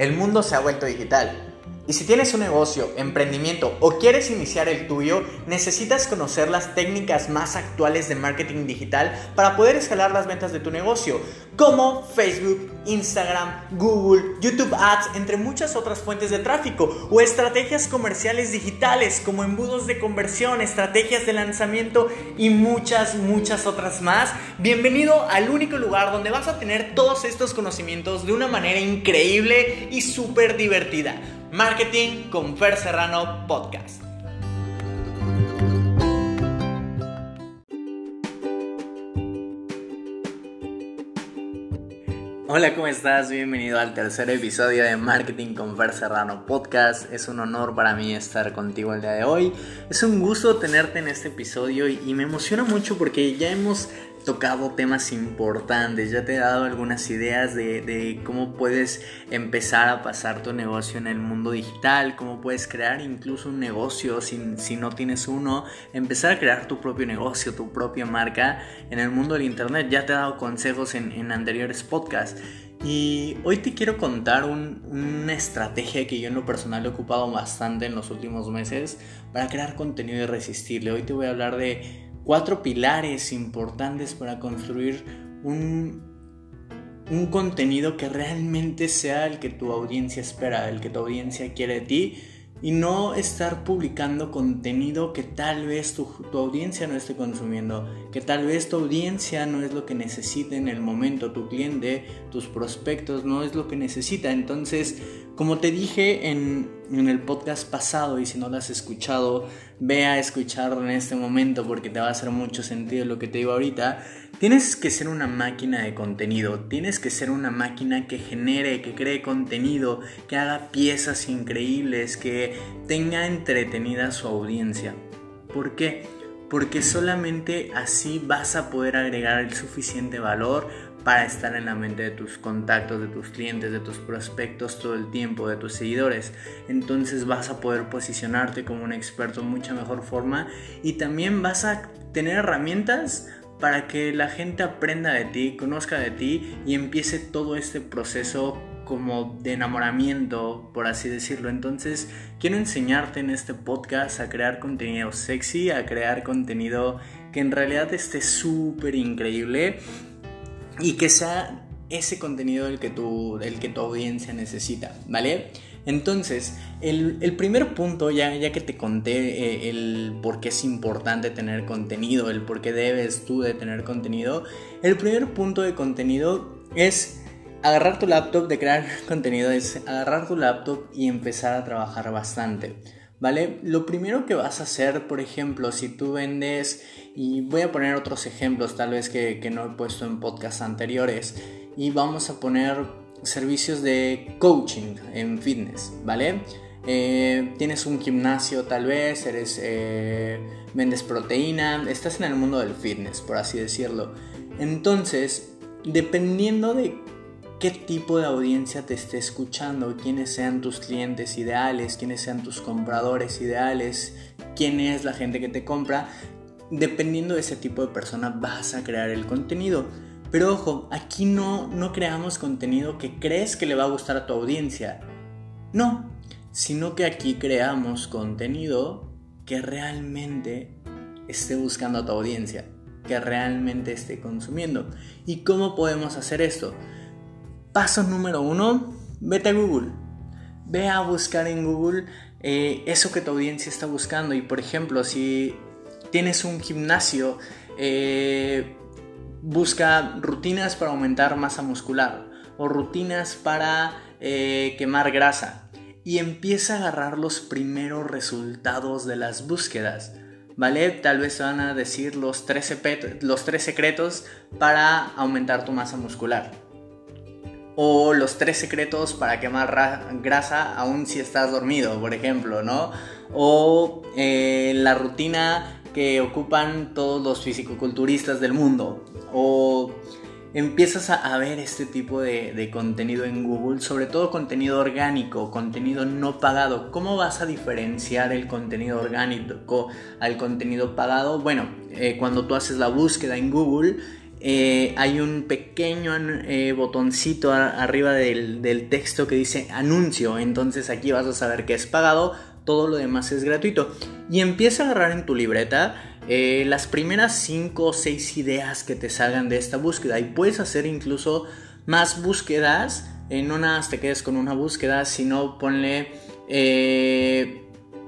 El mundo se ha vuelto digital. Y si tienes un negocio, emprendimiento o quieres iniciar el tuyo, necesitas conocer las técnicas más actuales de marketing digital para poder escalar las ventas de tu negocio, como Facebook, Instagram, Google, YouTube Ads, entre muchas otras fuentes de tráfico, o estrategias comerciales digitales como embudos de conversión, estrategias de lanzamiento y muchas, muchas otras más. Bienvenido al único lugar donde vas a tener todos estos conocimientos de una manera increíble y súper divertida. Marketing con Fer Serrano Podcast. Hola, ¿cómo estás? Bienvenido al tercer episodio de Marketing con Fer Serrano Podcast. Es un honor para mí estar contigo el día de hoy. Es un gusto tenerte en este episodio y me emociona mucho porque ya hemos tocado temas importantes, ya te he dado algunas ideas de, cómo puedes empezar a pasar tu negocio en el mundo digital, cómo puedes crear incluso un negocio si, si no tienes uno, empezar a crear tu propio negocio, tu propia marca en el mundo del internet. Ya te he dado consejos en, anteriores podcasts. Y hoy te quiero contar una estrategia que yo en lo personal he ocupado bastante en los últimos meses para crear contenido irresistible. Hoy te voy a hablar de cuatro pilares importantes para construir un, un contenido que realmente sea el que tu audiencia espera, el que tu audiencia quiere de ti y no estar publicando contenido que tal vez tu, tu, audiencia no esté consumiendo, que tal vez tu audiencia no es lo que necesita en el momento, tu cliente, tus prospectos no es lo que necesita. Entonces, como te dije en, el podcast pasado y si no lo has escuchado, ve a escucharlo en este momento porque te va a hacer mucho sentido lo que te digo ahorita. Tienes que ser una máquina de contenido, tienes que ser una máquina que genere, que cree contenido, que haga piezas increíbles, que tenga entretenida su audiencia. ¿Por qué? Porque solamente así vas a poder agregar el suficiente valor para estar en la mente de tus contactos, de tus clientes, de tus prospectos todo el tiempo, de tus seguidores. Entonces vas a poder posicionarte como un experto en mucha mejor forma y también vas a tener herramientas para que la gente aprenda de ti, conozca de ti y empiece todo este proceso como de enamoramiento, por así decirlo. Entonces, quiero enseñarte en este podcast a crear contenido sexy, a crear contenido que en realidad esté súper increíble y que sea ese contenido el que tu, el que tu audiencia necesita, ¿vale? Entonces, el, primer punto, ya, ya que te conté eh, el por qué es importante tener contenido, el por qué debes tú de tener contenido, el primer punto de contenido es agarrar tu laptop, de crear contenido, es agarrar tu laptop y empezar a trabajar bastante. ¿Vale? Lo primero que vas a hacer, por ejemplo, si tú vendes, y voy a poner otros ejemplos tal vez que, no he puesto en podcasts anteriores, y vamos a poner servicios de coaching en fitness, ¿vale? Eh, tienes un gimnasio tal vez, eres, eh, vendes proteína, estás en el mundo del fitness, por así decirlo. Entonces, dependiendo de qué tipo de audiencia te esté escuchando, quiénes sean tus clientes ideales, quiénes sean tus compradores ideales, quién es la gente que te compra, dependiendo de ese tipo de persona vas a crear el contenido. Pero ojo, aquí no, no creamos contenido que crees que le va a gustar a tu audiencia. No, sino que aquí creamos contenido que realmente esté buscando a tu audiencia, que realmente esté consumiendo. ¿Y cómo podemos hacer esto? Paso número uno, vete a Google. Ve a buscar en Google eh, eso que tu audiencia está buscando. Y por ejemplo, si tienes un gimnasio, eh, busca rutinas para aumentar masa muscular o rutinas para eh, quemar grasa. Y empieza a agarrar los primeros resultados de las búsquedas. ¿Vale? Tal vez van a decir los los tres secretos para aumentar tu masa muscular o los tres secretos para quemar grasa aún si estás dormido, por ejemplo, ¿no? O eh, la rutina que ocupan todos los fisicoculturistas del mundo. O empiezas a, ver este tipo de, contenido en Google, sobre todo contenido orgánico, contenido no pagado. ¿Cómo vas a diferenciar el contenido orgánico al contenido pagado? Bueno, eh, cuando tú haces la búsqueda en Google, eh, hay un pequeño eh, botoncito arriba del, texto que dice anuncio. Entonces aquí vas a saber que es pagado, todo lo demás es gratuito. Y empieza a agarrar en tu libreta eh, las primeras 5 o 6 ideas que te salgan de esta búsqueda. Y puedes hacer incluso más búsquedas. no nada más te quedes con una búsqueda, sino ponle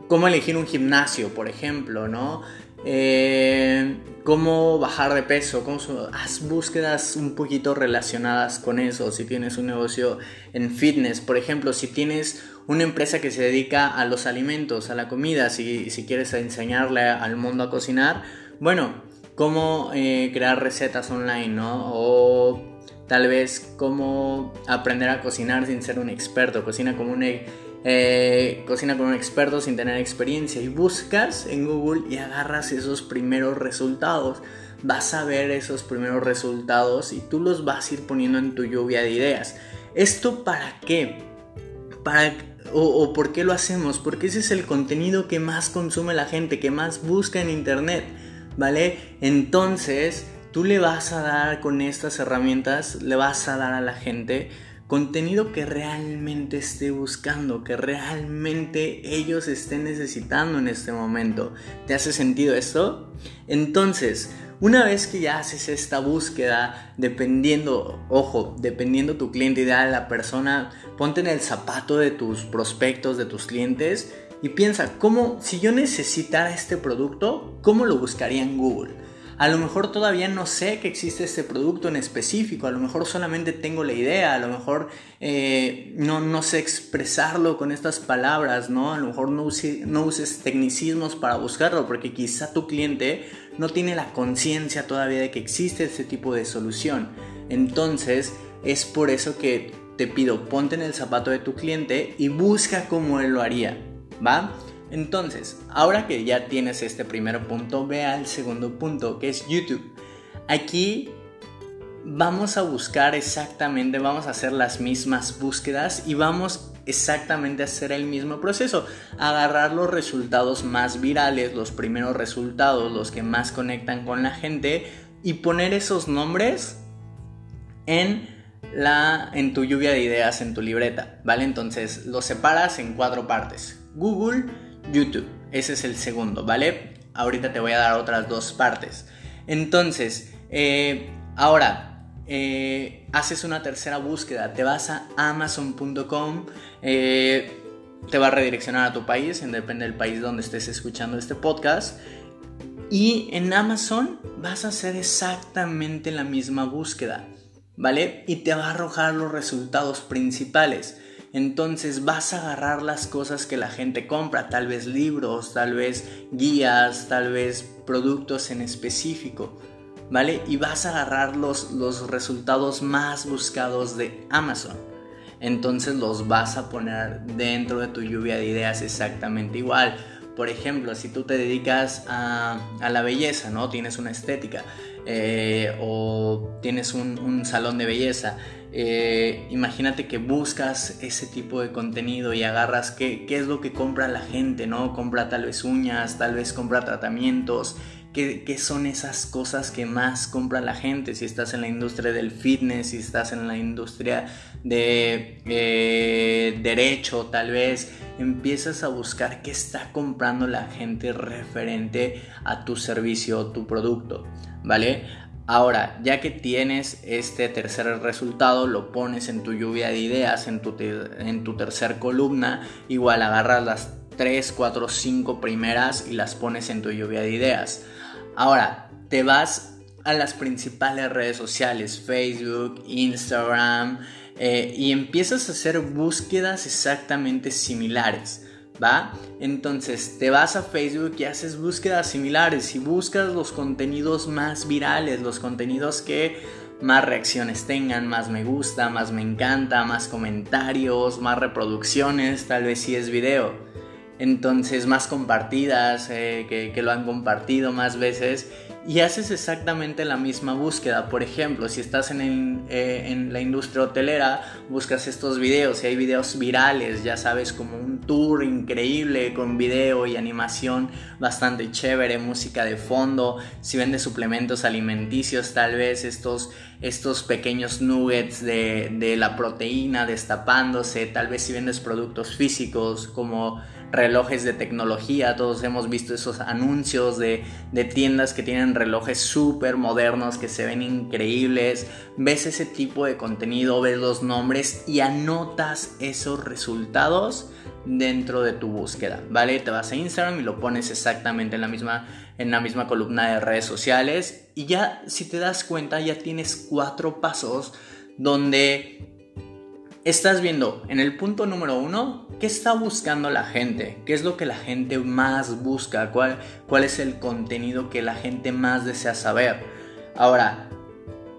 cómo elegir un gimnasio, por ejemplo, ¿no? Eh, cómo bajar de peso, cómo, haz búsquedas un poquito relacionadas con eso. Si tienes un negocio en fitness, por ejemplo, si tienes una empresa que se dedica a los alimentos, a la comida, si, quieres enseñarle al mundo a cocinar, bueno, cómo eh, crear recetas online, ¿no? O tal vez cómo aprender a cocinar sin ser un experto, cocina como un eh, cocina con un experto sin tener experiencia y buscas en Google y agarras esos primeros resultados. Vas a ver esos primeros resultados y tú los vas a ir poniendo en tu lluvia de ideas. ¿Esto para qué? Para, o, o por qué lo hacemos? Porque ese es el contenido que más consume la gente, que más busca en internet. ¿Vale? Entonces, tú le vas a dar con estas herramientas, le vas a dar a la gente contenido que realmente esté buscando, que realmente ellos estén necesitando en este momento. ¿Te hace sentido esto? Entonces, una vez que ya haces esta búsqueda, dependiendo, ojo, dependiendo tu cliente ideal, la persona, ponte en el zapato de tus prospectos, de tus clientes y piensa, ¿cómo, si yo necesitara este producto, cómo lo buscaría en Google? A lo mejor todavía no sé que existe este producto en específico, a lo mejor solamente tengo la idea, a lo mejor eh, no, no, sé expresarlo con estas palabras, ¿no? A lo mejor no, no uses tecnicismos para buscarlo porque quizá tu cliente no tiene la conciencia todavía de que existe este tipo de solución. Entonces es por eso que te pido, ponte en el zapato de tu cliente y busca cómo él lo haría, ¿va? Entonces, ahora que ya tienes este primer punto, ve al segundo punto, que es YouTube. Aquí vamos a buscar exactamente, vamos a hacer las mismas búsquedas y vamos exactamente a hacer el mismo proceso. Agarrar los resultados más virales, los primeros resultados, los que más conectan con la gente y poner esos nombres en la en tu lluvia de ideas en tu libreta, ¿vale? Entonces, los separas en cuatro partes. Google YouTube. Ese es el segundo, ¿vale? Ahorita te voy a dar otras dos partes. Entonces, eh, ahora, eh, haces una tercera búsqueda, te vas a amazon.com, eh, te va a redireccionar a tu país, depende del país donde estés escuchando este podcast. Y en Amazon vas a hacer exactamente la misma búsqueda, ¿vale? Y te va a arrojar los resultados principales. Entonces vas a agarrar las cosas que la gente compra, tal vez libros, tal vez guías, tal vez productos en específico, ¿vale? Y vas a agarrar los, los resultados más buscados de Amazon. Entonces los vas a poner dentro de tu lluvia de ideas exactamente igual. Por ejemplo, si tú te dedicas a, la belleza, ¿no? Tienes una estética eh, o tienes un salón de belleza eh, imagínate que buscas ese tipo de contenido y agarras qué, qué, es lo que compra la gente, ¿no? Compra tal vez uñas, tal vez compra tratamientos. ¿Qué, ¿Qué, son esas cosas que más compra la gente? Si estás en la industria del fitness, si estás en la industria de eh, derecho, tal vez empiezas a buscar qué está comprando la gente referente a tu servicio o tu producto, ¿vale? Ahora, ya que tienes este tercer resultado, lo pones en tu lluvia de ideas, en tu, en tu tercer columna, igual agarras las 3, 4, 5 primeras y las pones en tu lluvia de ideas. Ahora, te vas a las principales redes sociales, Facebook, Instagram, eh, y empiezas a hacer búsquedas exactamente similares. Entonces te vas a Facebook y haces búsquedas similares y buscas los contenidos más virales, los contenidos que más reacciones tengan, más me gusta, más me encanta, más comentarios, más reproducciones, tal vez si es video. Entonces más compartidas, eh, que lo han compartido más veces y haces exactamente la misma búsqueda. Por ejemplo, si estás en, eh, en, la industria hotelera, buscas estos videos y hay videos virales, ya sabes, como un tour increíble con video y animación bastante chévere, música de fondo. Si vendes suplementos alimenticios, tal vez estos, estos pequeños nuggets de, de la proteína destapándose, tal vez si vendes productos físicos como relojes de tecnología, todos hemos visto esos anuncios de, tiendas que tienen relojes súper modernos que se ven increíbles, ves ese tipo de contenido, ves los nombres y anotas esos resultados dentro de tu búsqueda, ¿vale? Te vas a Instagram y lo pones exactamente en la misma, en la misma columna de redes sociales y ya si te das cuenta ya tienes cuatro pasos donde estás viendo en el punto número uno qué está buscando la gente, qué es lo que la gente más busca, cuál, cuál es el contenido que la gente más desea saber. Ahora,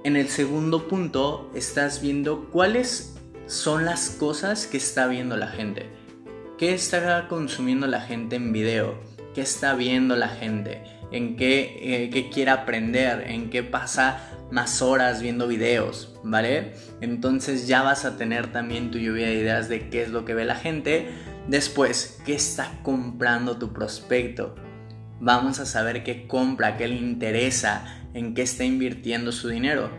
en el segundo punto estás viendo cuáles son las cosas que está viendo la gente. ¿Qué está consumiendo la gente en video? ¿Qué está viendo la gente? ¿En qué, eh, qué quiere aprender? ¿En qué pasa más horas viendo videos, ¿vale? Entonces ya vas a tener también tu lluvia de ideas de qué es lo que ve la gente. Después, ¿qué está comprando tu prospecto? Vamos a saber qué compra, qué le interesa, en qué está invirtiendo su dinero.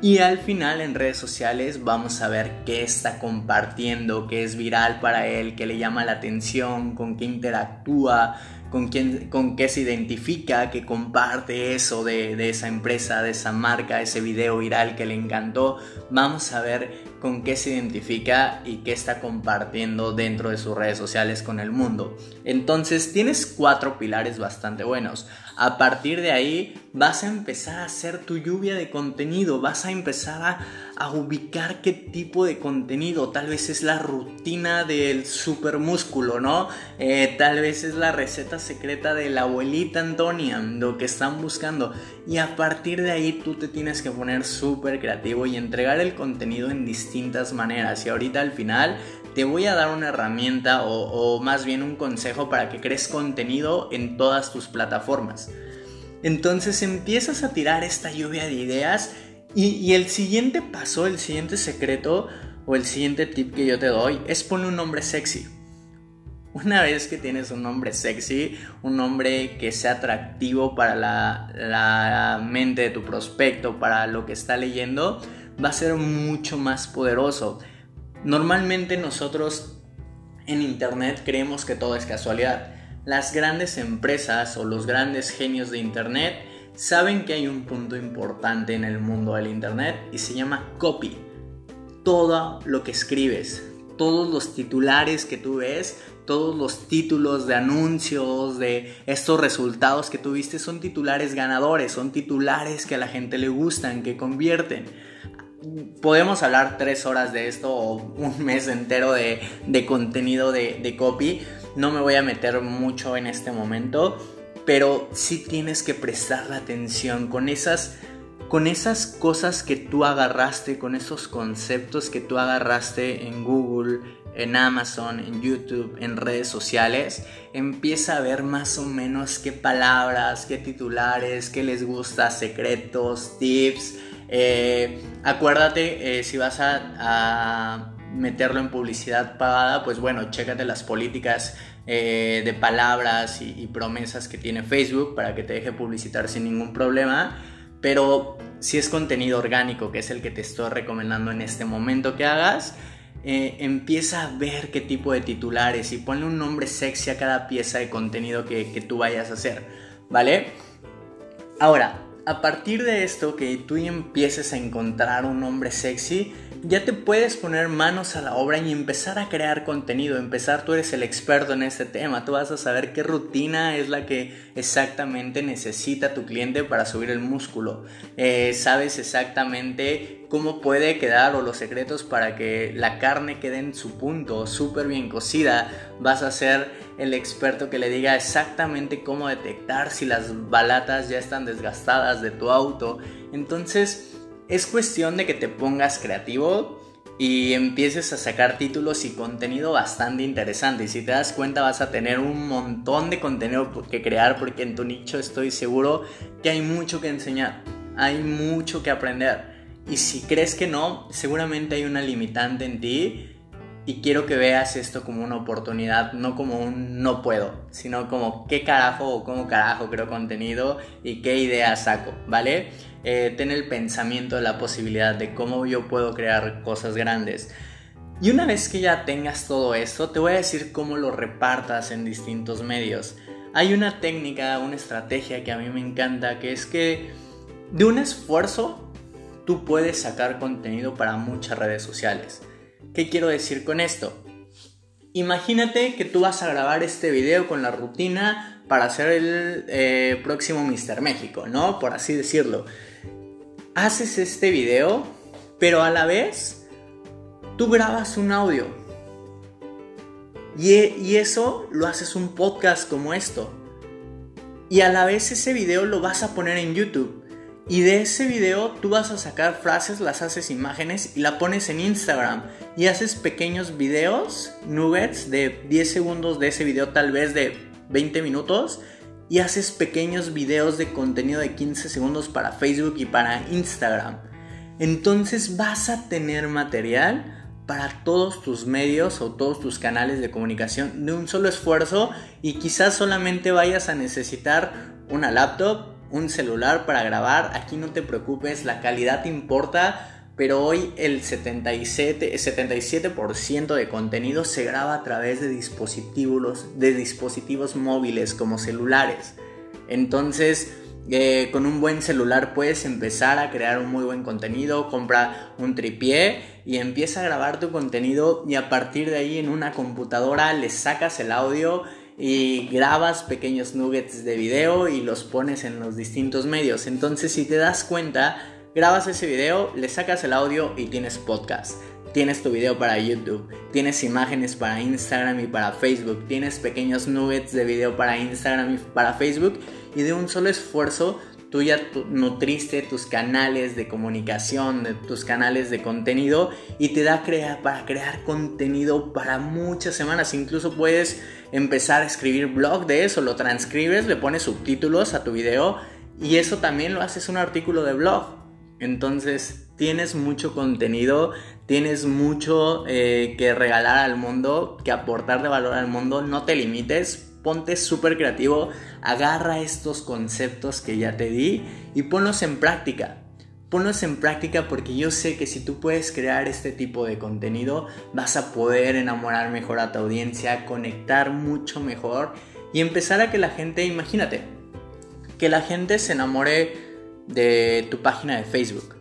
Y al final en redes sociales vamos a ver qué está compartiendo, qué es viral para él, qué le llama la atención, con qué interactúa, con, quién, con qué se identifica, que comparte eso de, de, esa empresa, de esa marca, ese video viral que le encantó. Vamos a ver con qué se identifica y qué está compartiendo dentro de sus redes sociales con el mundo. Entonces tienes cuatro pilares bastante buenos. A partir de ahí vas a empezar a hacer tu lluvia de contenido, vas a empezar a, ubicar qué tipo de contenido. Tal vez es la rutina del super músculo, ¿no? Eh, tal vez es la receta secreta de la abuelita Antonia, lo que están buscando. Y a partir de ahí tú te tienes que poner súper creativo y entregar el contenido en distintas maneras. Y ahorita al final te voy a dar una herramienta o, más bien un consejo para que crees contenido en todas tus plataformas. Entonces empiezas a tirar esta lluvia de ideas y, el siguiente paso, el siguiente secreto o el siguiente tip que yo te doy es poner un nombre sexy. Una vez que tienes un nombre sexy, un nombre que sea atractivo para la, mente de tu prospecto, para lo que está leyendo, va a ser mucho más poderoso. Normalmente nosotros en Internet creemos que todo es casualidad. Las grandes empresas o los grandes genios de Internet saben que hay un punto importante en el mundo del Internet y se llama copy. Todo lo que escribes, todos los titulares que tú ves, todos los títulos de anuncios, de estos resultados que tuviste son titulares ganadores, son titulares que a la gente le gustan, que convierten podemos hablar tres horas de esto o un mes entero de, contenido de, copy. No me voy a meter mucho en este momento, pero sí tienes que prestar la atención con esas, con esas cosas que tú agarraste, con esos conceptos que tú agarraste en Google, en Amazon, en YouTube, en redes sociales, empieza a ver más o menos qué palabras, qué titulares, qué les gusta, secretos, tips eh, acuérdate, eh, si vas a, meterlo en publicidad pagada, pues bueno, chécate las políticas eh, de palabras y, promesas que tiene Facebook para que te deje publicitar sin ningún problema. Pero si es contenido orgánico, que es el que te estoy recomendando en este momento que hagas, empieza a ver qué tipo de titulares y ponle un nombre sexy a cada pieza de contenido que, que tú vayas a hacer, ¿vale? Ahora, a partir de esto que tú empieces a encontrar un hombre sexy, ya te puedes poner manos a la obra y empezar a crear contenido. Empezar, tú eres el experto en este tema, tú vas a saber qué rutina es la que exactamente necesita tu cliente para subir el músculo. Eh, sabes exactamente cómo puede quedar o los secretos para que la carne quede en su punto, súper bien cocida. Vas a ser el experto que le diga exactamente cómo detectar si las balatas ya están desgastadas de tu auto. Entonces, es cuestión de que te pongas creativo y empieces a sacar títulos y contenido bastante interesante. Y si te das cuenta vas a tener un montón de contenido que crear porque en tu nicho estoy seguro que hay mucho que enseñar, hay mucho que aprender. Y si crees que no, seguramente hay una limitante en ti y quiero que veas esto como una oportunidad, no como un no puedo, sino como qué carajo o cómo carajo creo contenido y qué ideas saco, ¿vale? Eh, ten el pensamiento de la posibilidad de cómo yo puedo crear cosas grandes. Y una vez que ya tengas todo esto, te voy a decir cómo lo repartas en distintos medios. Hay una técnica, una estrategia que a mí me encanta, que es que de un esfuerzo tú puedes sacar contenido para muchas redes sociales. ¿Qué quiero decir con esto? Imagínate que tú vas a grabar este video con la rutina para hacer el eh, próximo Mr. México, ¿no? Por así decirlo haces este video, pero a la vez tú grabas un audio. Y, y, eso lo haces un podcast como esto. Y a la vez ese video lo vas a poner en YouTube. Y de ese video tú vas a sacar frases, las haces imágenes y la pones en Instagram. Y haces pequeños videos, nuggets de 10 segundos de ese video, tal vez de 20 minutos y haces pequeños videos de contenido de 15 segundos para Facebook y para Instagram. Entonces vas a tener material para todos tus medios o todos tus canales de comunicación de un solo esfuerzo y quizás solamente vayas a necesitar una laptop, un celular para grabar. Aquí no te preocupes, la calidad importa pero hoy el 77%, 77 de contenido se graba a través de dispositivos, de dispositivos móviles como celulares. Entonces, eh, con un buen celular puedes empezar a crear un muy buen contenido, compra un tripié y empieza a grabar tu contenido y a partir de ahí en una computadora le sacas el audio y grabas pequeños nuggets de video y los pones en los distintos medios. Entonces si te das cuenta, grabas ese video, le sacas el audio y tienes podcast. Tienes tu video para YouTube, tienes imágenes para Instagram y para Facebook, tienes pequeños nuggets de video para Instagram y para Facebook y de un solo esfuerzo tú ya nutriste tus canales de comunicación, tus canales de contenido y te da para crear contenido para muchas semanas. Incluso puedes empezar a escribir blog de eso, lo transcribes, le pones subtítulos a tu video y eso también lo haces un artículo de blog. Entonces tienes mucho contenido, tienes mucho eh, que regalar al mundo, que aportar de valor al mundo, no te limites, ponte súper creativo, agarra estos conceptos que ya te di y ponlos en práctica. Ponlos en práctica porque yo sé que si tú puedes crear este tipo de contenido vas a poder enamorar mejor a tu audiencia, conectar mucho mejor y empezar a que la gente, imagínate, que la gente se enamore de tu página de Facebook.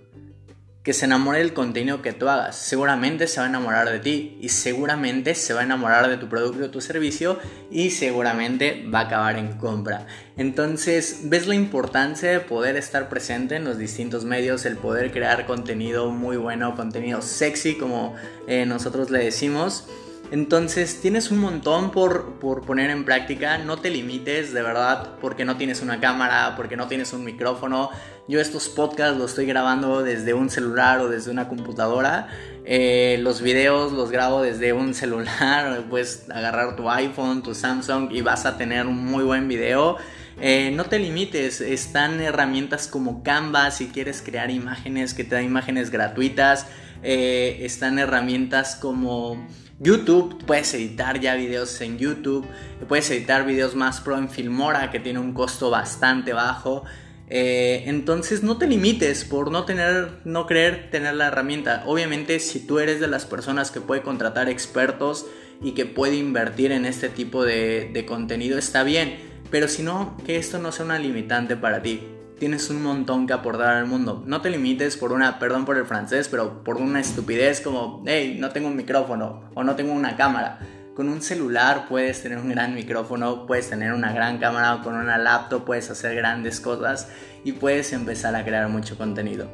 Que se enamore del contenido que tú hagas. Seguramente se va a enamorar de ti y seguramente se va a enamorar de tu producto o tu servicio y seguramente va a acabar en compra. Entonces, ves la importancia de poder estar presente en los distintos medios, el poder crear contenido muy bueno, contenido sexy como eh, nosotros le decimos. Entonces tienes un montón por, por, poner en práctica, no te limites de verdad porque no tienes una cámara, porque no tienes un micrófono. Yo estos podcasts los estoy grabando desde un celular o desde una computadora. Eh, los videos los grabo desde un celular, puedes agarrar tu iPhone, tu Samsung y vas a tener un muy buen video. Eh, no te limites, están herramientas como Canva si quieres crear imágenes que te dan imágenes gratuitas. Eh, están herramientas como YouTube, puedes editar ya videos en YouTube, puedes editar videos más pro en Filmora que tiene un costo bastante bajo. Eh, entonces no te limites por no tener, no creer tener la herramienta. Obviamente si tú eres de las personas que puede contratar expertos y que puede invertir en este tipo de, de contenido está bien, pero si no, que esto no sea una limitante para ti tienes un montón que aportar al mundo. No te limites por una, perdón por el francés, pero por una estupidez como, hey, no tengo un micrófono o no tengo una cámara. Con un celular puedes tener un gran micrófono, puedes tener una gran cámara o con una laptop puedes hacer grandes cosas y puedes empezar a crear mucho contenido.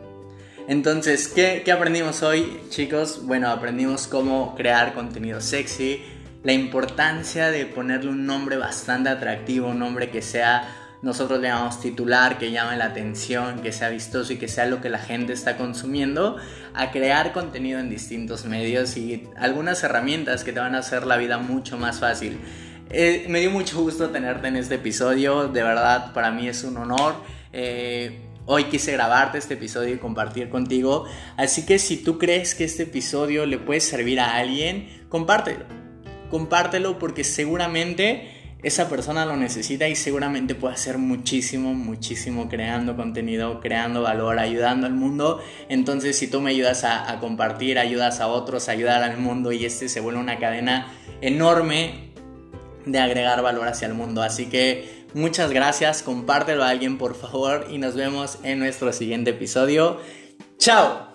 Entonces, ¿qué, qué aprendimos hoy, chicos? Bueno, aprendimos cómo crear contenido sexy, la importancia de ponerle un nombre bastante atractivo, un nombre que sea nosotros le llamamos titular, que llame la atención, que sea vistoso y que sea lo que la gente está consumiendo, a crear contenido en distintos medios y algunas herramientas que te van a hacer la vida mucho más fácil. Eh, me dio mucho gusto tenerte en este episodio, de verdad para mí es un honor. Eh, hoy quise grabarte este episodio y compartir contigo, así que si tú crees que este episodio le puede servir a alguien, compártelo. Compártelo porque seguramente esa persona lo necesita y seguramente puede hacer muchísimo, muchísimo creando contenido, creando valor, ayudando al mundo. Entonces, si tú me ayudas a, compartir, ayudas a otros, ayudar al mundo y este se vuelve una cadena enorme de agregar valor hacia el mundo. Así que muchas gracias, compártelo a alguien por favor y nos vemos en nuestro siguiente episodio. ¡Chao!